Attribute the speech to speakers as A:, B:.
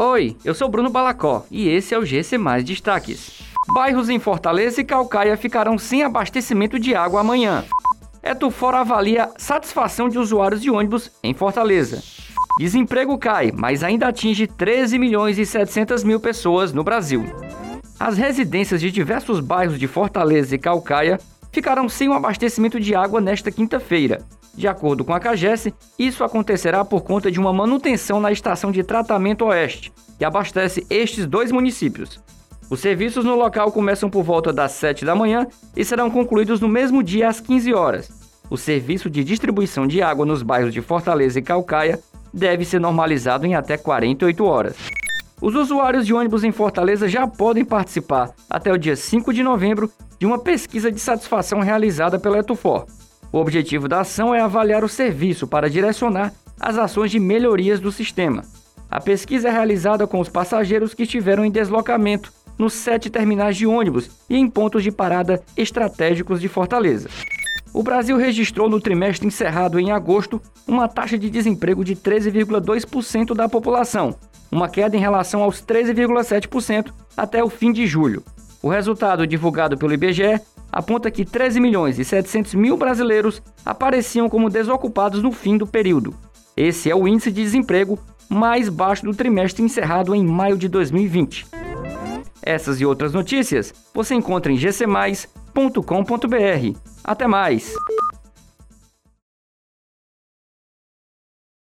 A: Oi, eu sou Bruno Balacó e esse é o GC Mais Destaques. Bairros em Fortaleza e Calcaia ficarão sem abastecimento de água amanhã. Etufor avalia satisfação de usuários de ônibus em Fortaleza. Desemprego cai, mas ainda atinge 13 milhões e 700 mil pessoas no Brasil. As residências de diversos bairros de Fortaleza e Calcaia ficarão sem o abastecimento de água nesta quinta-feira. De acordo com a CAGES, isso acontecerá por conta de uma manutenção na estação de tratamento oeste, que abastece estes dois municípios. Os serviços no local começam por volta das 7 da manhã e serão concluídos no mesmo dia às 15 horas. O serviço de distribuição de água nos bairros de Fortaleza e Calcaia deve ser normalizado em até 48 horas. Os usuários de ônibus em Fortaleza já podem participar, até o dia 5 de novembro, de uma pesquisa de satisfação realizada pela Etufor. O objetivo da ação é avaliar o serviço para direcionar as ações de melhorias do sistema. A pesquisa é realizada com os passageiros que estiveram em deslocamento nos sete terminais de ônibus e em pontos de parada estratégicos de Fortaleza. O Brasil registrou no trimestre encerrado em agosto uma taxa de desemprego de 13,2% da população, uma queda em relação aos 13,7% até o fim de julho. O resultado divulgado pelo IBGE aponta que 13 milhões e 700 mil brasileiros apareciam como desocupados no fim do período. Esse é o índice de desemprego mais baixo do trimestre encerrado em maio de 2020. Essas e outras notícias você encontra em gcmais.com.br. Até mais!